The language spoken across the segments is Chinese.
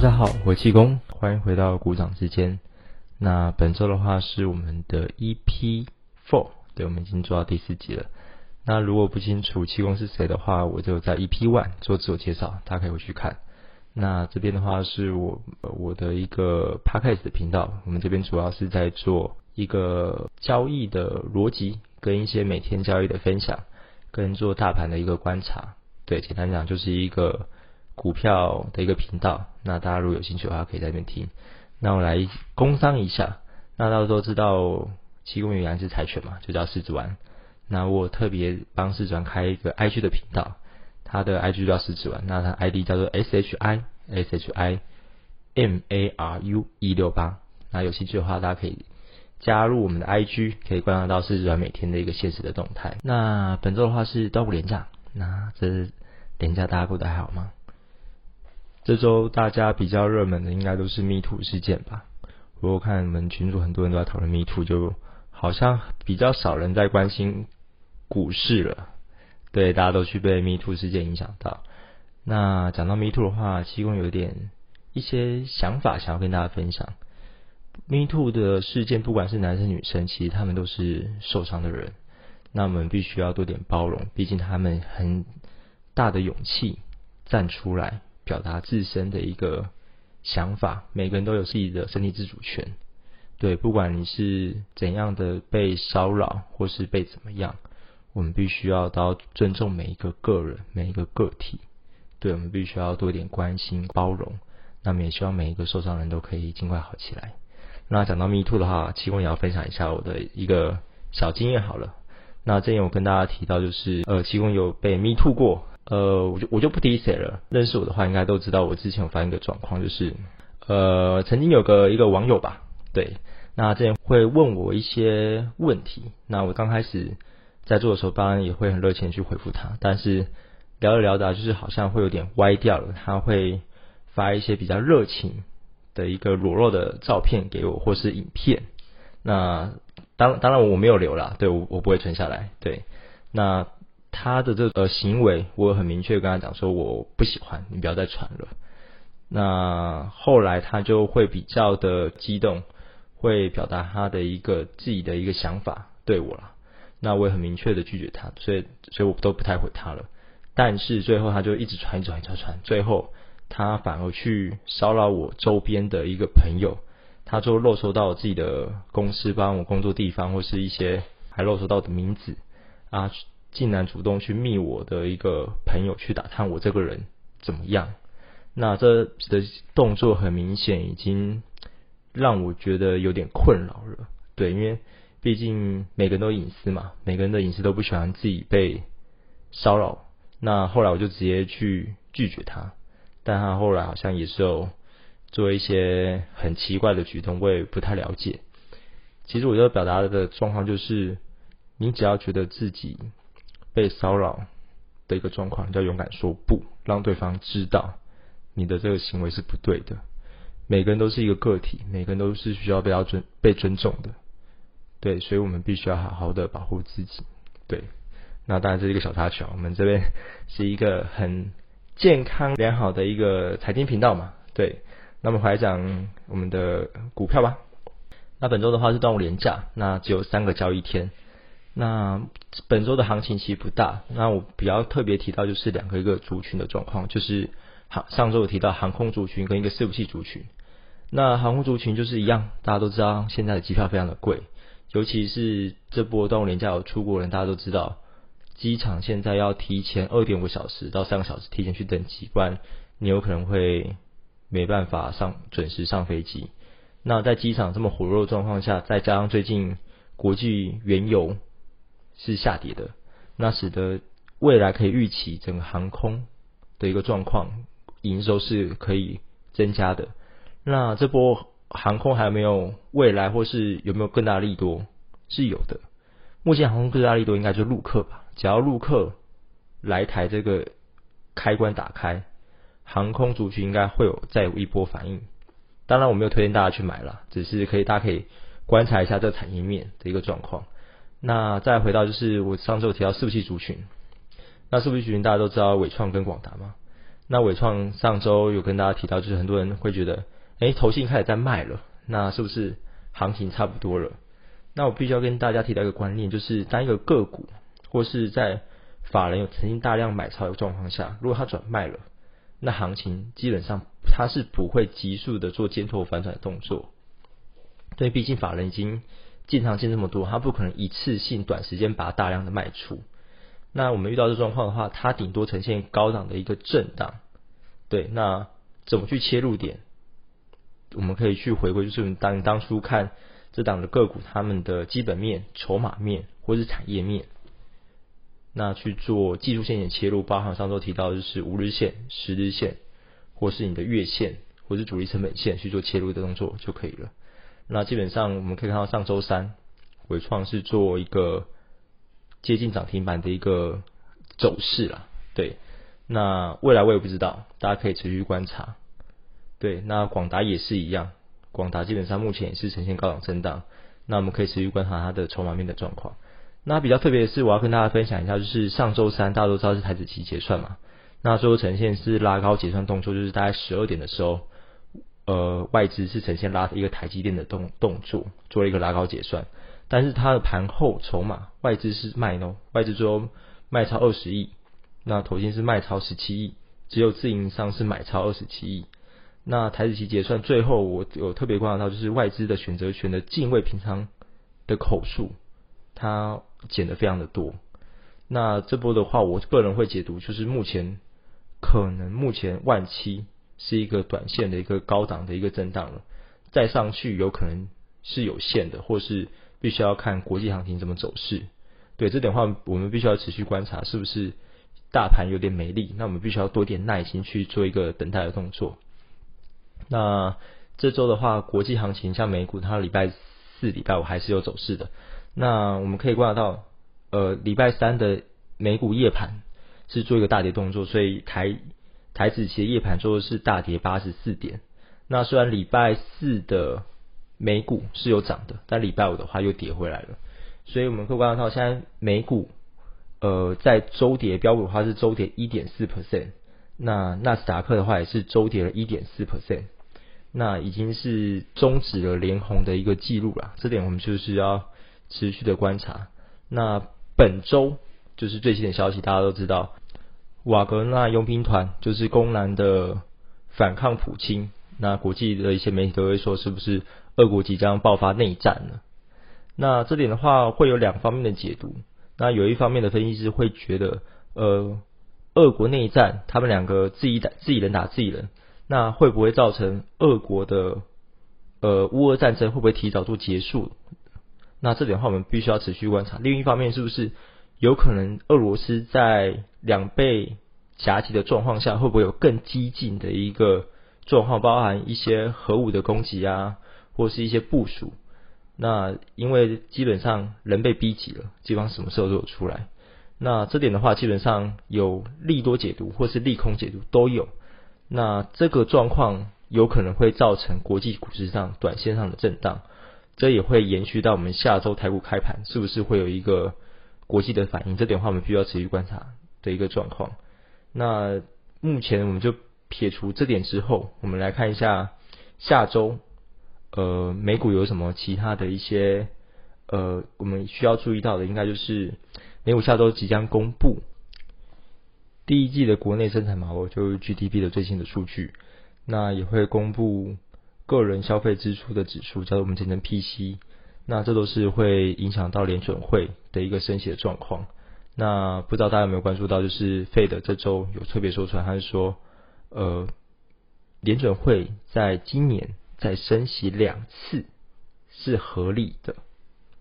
大家好，我是气功，欢迎回到鼓掌之间。那本周的话是我们的 EP Four，对，我们已经做到第四集了。那如果不清楚气功是谁的话，我就在 EP One 做自我介绍，大家可以回去看。那这边的话是我我的一个 Podcast 的频道，我们这边主要是在做一个交易的逻辑，跟一些每天交易的分享，跟做大盘的一个观察。对，简单讲就是一个。股票的一个频道，那大家如果有兴趣的话，可以在那边听。那我来工商一下，那大家都知道七公元原来是财犬嘛，就叫狮子丸。那我特别帮狮子丸开一个 IG 的频道，他的 IG 叫狮子丸，那他 ID 叫做 S H I S H I M A R U 一六八。那有兴趣的话，大家可以加入我们的 IG，可以观察到狮子丸每天的一个现实的动态。那本周的话是端午连假，那这连假大家过得还好吗？这周大家比较热门的应该都是 Me Too 事件吧？我看你们群主很多人都在讨论 Me Too，就好像比较少人在关心股市了。对，大家都去被 Me Too 事件影响到。那讲到 Me Too 的话，其中有点一些想法想要跟大家分享。Me Too 的事件，不管是男生女生，其实他们都是受伤的人。那我们必须要多点包容，毕竟他们很大的勇气站出来。表达自身的一个想法，每个人都有自己的身体自主权。对，不管你是怎样的被骚扰，或是被怎么样，我们必须要到尊重每一个个人，每一个个体。对，我们必须要多一点关心、包容。那么也希望每一个受伤人都可以尽快好起来。那讲到 Me Too 的话，其中也要分享一下我的一个小经验好了。那之前我跟大家提到，就是呃，其中有被 Me Too 过。呃，我就我就不提谁了。认识我的话，应该都知道我之前有发生一个状况，就是呃，曾经有个一个网友吧，对，那之前会问我一些问题。那我刚开始在做的时候，当然也会很热情去回复他。但是聊着聊着，就是好像会有点歪掉了。他会发一些比较热情的一个裸露的照片给我，或是影片。那当当然我没有留了，对我我不会存下来。对，那。他的这个行为，我很明确跟他讲说我不喜欢，你不要再传了。那后来他就会比较的激动，会表达他的一个自己的一个想法对我了。那我也很明确的拒绝他，所以所以我都不太回他了。但是最后他就一直传，一直传，一直传，最后他反而去骚扰我周边的一个朋友，他就漏收到我自己的公司，帮我工作地方或是一些还漏收到的名字啊。竟然主动去密我的一个朋友去打探我这个人怎么样？那这的动作很明显已经让我觉得有点困扰了。对，因为毕竟每个人都隐私嘛，每个人的隐私都不喜欢自己被骚扰。那后来我就直接去拒绝他，但他后来好像也是有做一些很奇怪的举动，我也不太了解。其实我要表达的状况就是，你只要觉得自己。被骚扰的一个状况，要勇敢说不，让对方知道你的这个行为是不对的。每个人都是一个个体，每个人都是需要被要尊被尊重的。对，所以我们必须要好好的保护自己。对，那当然这是一个小插曲，我们这边是一个很健康良好的一个财经频道嘛。对，那么回来讲我们的股票吧。那本周的话是端午连假，那只有三个交易天。那本周的行情其实不大，那我比较特别提到就是两个一个族群的状况，就是航上周有提到航空族群跟一个伺服器族群。那航空族群就是一样，大家都知道现在的机票非常的贵，尤其是这波端午年假有出国人，大家都知道机场现在要提前二点五小时到三个小时提前去登机，不然你有可能会没办法上准时上飞机。那在机场这么火热的状况下，再加上最近国际原油是下跌的，那使得未来可以预期整个航空的一个状况，营收是可以增加的。那这波航空还有没有未来，或是有没有更大利多？是有的。目前航空更大利多应该就陆客吧，只要陆客来台这个开关打开，航空族群应该会有再有一波反应。当然我没有推荐大家去买了，只是可以大家可以观察一下这产业面的一个状况。那再回到就是我上周有提到四不器族群，那四不器族群大家都知道伟创跟广达嘛，那伟创上周有跟大家提到，就是很多人会觉得，哎，投信开始在卖了，那是不是行情差不多了？那我必须要跟大家提到一个观念，就是当一个个股或是在法人有曾经大量买超的状况下，如果它转卖了，那行情基本上它是不会急速的做尖头反转的动作。对，毕竟法人已经进场进这么多，它不可能一次性短时间把它大量的卖出。那我们遇到这状况的话，它顶多呈现高档的一个震荡。对，那怎么去切入点？我们可以去回归，就是当当初看这档的个股，他们的基本面、筹码面或是产业面，那去做技术线的切入，包含上周提到就是五日线、十日线，或是你的月线，或是主力成本线去做切入的动作就可以了。那基本上我们可以看到上周三，伟创是做一个。接近涨停板的一个走势了，对。那未来我也不知道，大家可以持续观察。对，那广达也是一样，广达基本上目前也是呈现高档震荡。那我们可以持续观察它的筹码面的状况。那比较特别的是，我要跟大家分享一下，就是上周三大家都知道是台子期结算嘛，那最后呈现是拉高结算动作，就是大概十二点的时候，呃，外资是呈现拉一个台积电的动动作，做了一个拉高结算。但是它的盘后筹码外资是卖哦，外资最后卖超二十亿，那投信是卖超十七亿，只有自营商是买超二十七亿。那台子期结算最后我有特别观察到，就是外资的选择权的净位平仓的口数，它减的非常的多。那这波的话，我个人会解读，就是目前可能目前万七是一个短线的一个高档的一个震荡了，再上去有可能是有限的，或是。必须要看国际行情怎么走势，对这点话，我们必须要持续观察，是不是大盘有点没力？那我们必须要多点耐心去做一个等待的动作。那这周的话，国际行情像美股，它礼拜四、礼拜五还是有走势的。那我们可以观察到，呃，礼拜三的美股夜盘是做一个大跌动作，所以台台子期的夜盘做的是大跌八十四点。那虽然礼拜四的美股是有涨的，但礼拜五的话又跌回来了，所以我们可以观察到，现在美股呃在周跌，标普的话是周跌一点四 percent，那纳斯达克的话也是周跌了一点四 percent，那已经是终止了连红的一个记录了，这点我们就是要持续的观察。那本周就是最新的消息，大家都知道，瓦格纳佣兵团就是公南的反抗普京，那国际的一些媒体都会说，是不是？俄国即将爆发内战了，那这点的话会有两方面的解读。那有一方面的分析师会觉得，呃，俄国内战，他们两个自己打自己人打自己人，那会不会造成俄国的呃乌俄战争会不会提早做结束？那这点的话我们必须要持续观察。另一方面，是不是有可能俄罗斯在两倍夹击的状况下，会不会有更激进的一个状况，包含一些核武的攻击啊？或是一些部署，那因为基本上人被逼急了，基本上什么时候都有出来。那这点的话，基本上有利多解读或是利空解读都有。那这个状况有可能会造成国际股市上短线上的震荡，这也会延续到我们下周台股开盘，是不是会有一个国际的反应？这点的话，我们必须要持续观察的一个状况。那目前我们就撇除这点之后，我们来看一下下周。呃，美股有什么其他的一些呃，我们需要注意到的，应该就是美股下周即将公布第一季的国内生产毛额，就是 GDP 的最新的数据。那也会公布个人消费支出的指数，叫做我们简称 PC。那这都是会影响到联准会的一个升息的状况。那不知道大家有没有关注到，就是费德这周有特别说出来，他是说，呃，联准会在今年。再升息两次是合理的，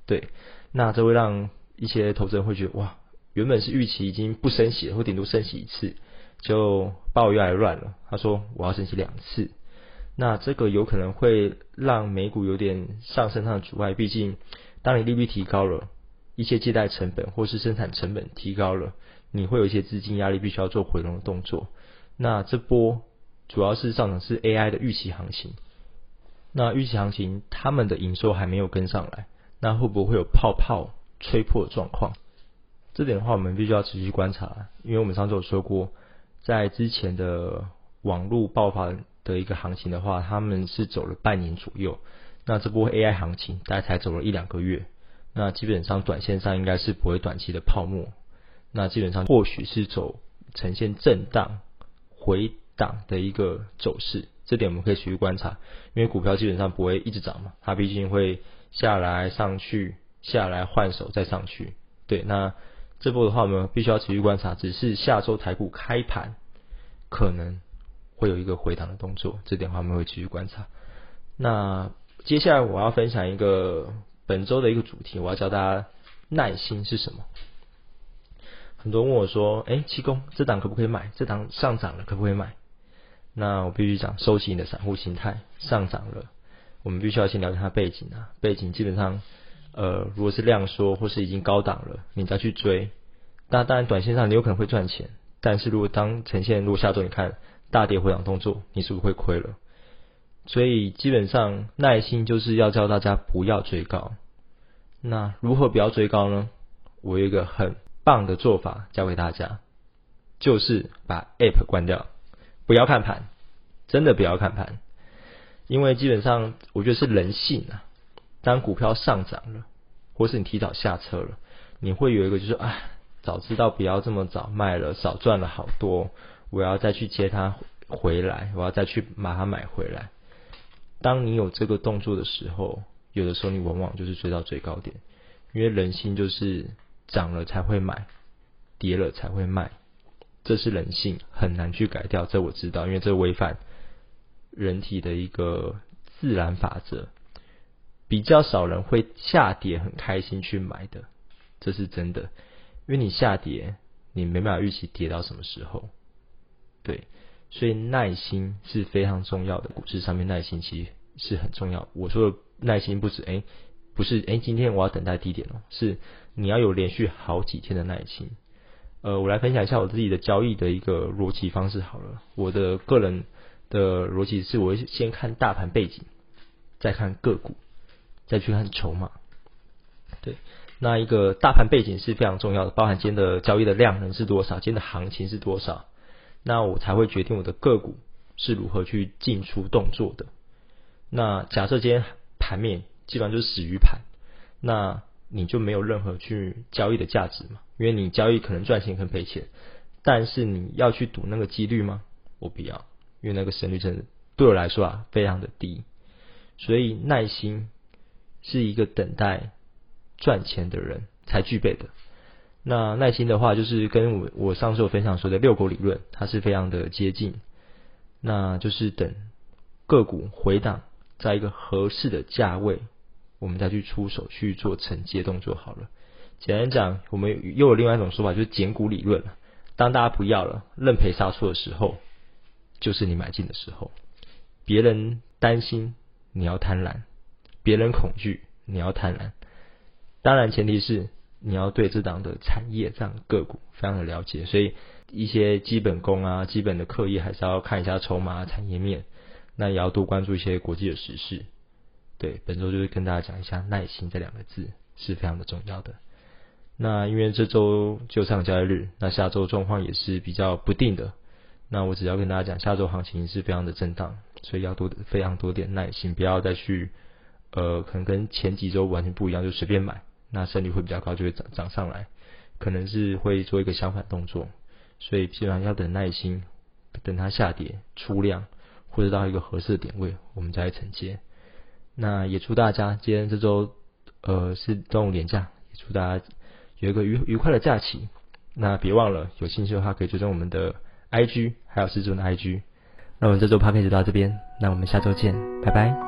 对，那这会让一些投资人会觉得哇，原本是预期已经不升息了，或顶多升息一次，就把我越来越乱了。他说我要升息两次，那这个有可能会让美股有点上升上的阻碍。毕竟，当你利率提高了，一些借贷成本或是生产成本提高了，你会有一些资金压力，必须要做回笼的动作。那这波主要是上涨是 AI 的预期行情。那预期行情，他们的营收还没有跟上来，那会不会有泡泡吹破的状况？这点的话，我们必须要持续观察，因为我们上次有说过，在之前的网络爆发的一个行情的话，他们是走了半年左右。那这波 AI 行情大概才走了一两个月，那基本上短线上应该是不会短期的泡沫。那基本上或许是走呈现震荡回档的一个走势，这点我们可以持续观察。因为股票基本上不会一直涨嘛，它毕竟会下来上去，下来换手再上去。对，那这波的话我们必须要持续观察。只是下周台股开盘可能会有一个回档的动作，这点的话我们会继续观察。那接下来我要分享一个本周的一个主题，我要教大家耐心是什么。很多人问我说：“哎，七公这档可不可以买？这档上涨了可不可以买？”那我必须讲，收起你的散户心态，上涨了，我们必须要先了解它背景啊。背景基本上，呃，如果是量缩或是已经高档了，你再去追，那当然短线上你有可能会赚钱，但是如果当呈现如果下周你看大跌回档动作，你是不是会亏了？所以基本上耐心就是要教大家不要追高。那如何不要追高呢？我有一个很棒的做法教给大家，就是把 App 关掉。不要看盘，真的不要看盘，因为基本上我觉得是人性啊。当股票上涨了，或是你提早下车了，你会有一个就是啊，早知道不要这么早卖了，少赚了好多，我要再去接它回来，我要再去把它买回来。当你有这个动作的时候，有的时候你往往就是追到最高点，因为人性就是涨了才会买，跌了才会卖。这是人性，很难去改掉。这我知道，因为这违反人体的一个自然法则。比较少人会下跌很开心去买的，这是真的。因为你下跌，你没办法预期跌到什么时候。对，所以耐心是非常重要的。股市上面耐心其实是很重要。我说的耐心不止哎，不是哎，今天我要等待低点哦，是你要有连续好几天的耐心。呃，我来分享一下我自己的交易的一个逻辑方式好了。我的个人的逻辑是，我先看大盘背景，再看个股，再去看筹码。对，那一个大盘背景是非常重要的，包含今天的交易的量能是多少，今天的行情是多少，那我才会决定我的个股是如何去进出动作的。那假设今天盘面基本上就是死鱼盘，那你就没有任何去交易的价值嘛？因为你交易可能赚钱，可能赔钱，但是你要去赌那个几率吗？我不要，因为那个胜率真的对我来说啊非常的低。所以耐心是一个等待赚钱的人才具备的。那耐心的话，就是跟我我上次有分享说的遛狗理论，它是非常的接近。那就是等个股回档在一个合适的价位。我们再去出手去做承接动作好了。简单讲，我们又有另外一种说法，就是减股理论。当大家不要了，认赔杀出的时候，就是你买进的时候。别人担心，你要贪婪；别人恐惧，你要贪婪。当然，前提是你要对这档的产业、这样个股非常的了解。所以，一些基本功啊、基本的课业，还是要看一下筹码、产业面。那也要多关注一些国际的时事。对，本周就是跟大家讲一下耐心这两个字是非常的重要的。那因为这周就上交易日，那下周状况也是比较不定的。那我只要跟大家讲，下周行情是非常的震荡，所以要多非常多点耐心，不要再去呃，可能跟前几周完全不一样，就随便买，那胜率会比较高，就会涨涨上来，可能是会做一个相反动作。所以基本上要等耐心，等它下跌出量，或者到一个合适的点位，我们再来承接。那也祝大家今天这周呃是端午连假，也祝大家有一个愉愉快的假期。那别忘了有兴趣的话可以追踪我们的 IG，还有师尊的 IG。那我们这周 p a 就到这边，那我们下周见，拜拜。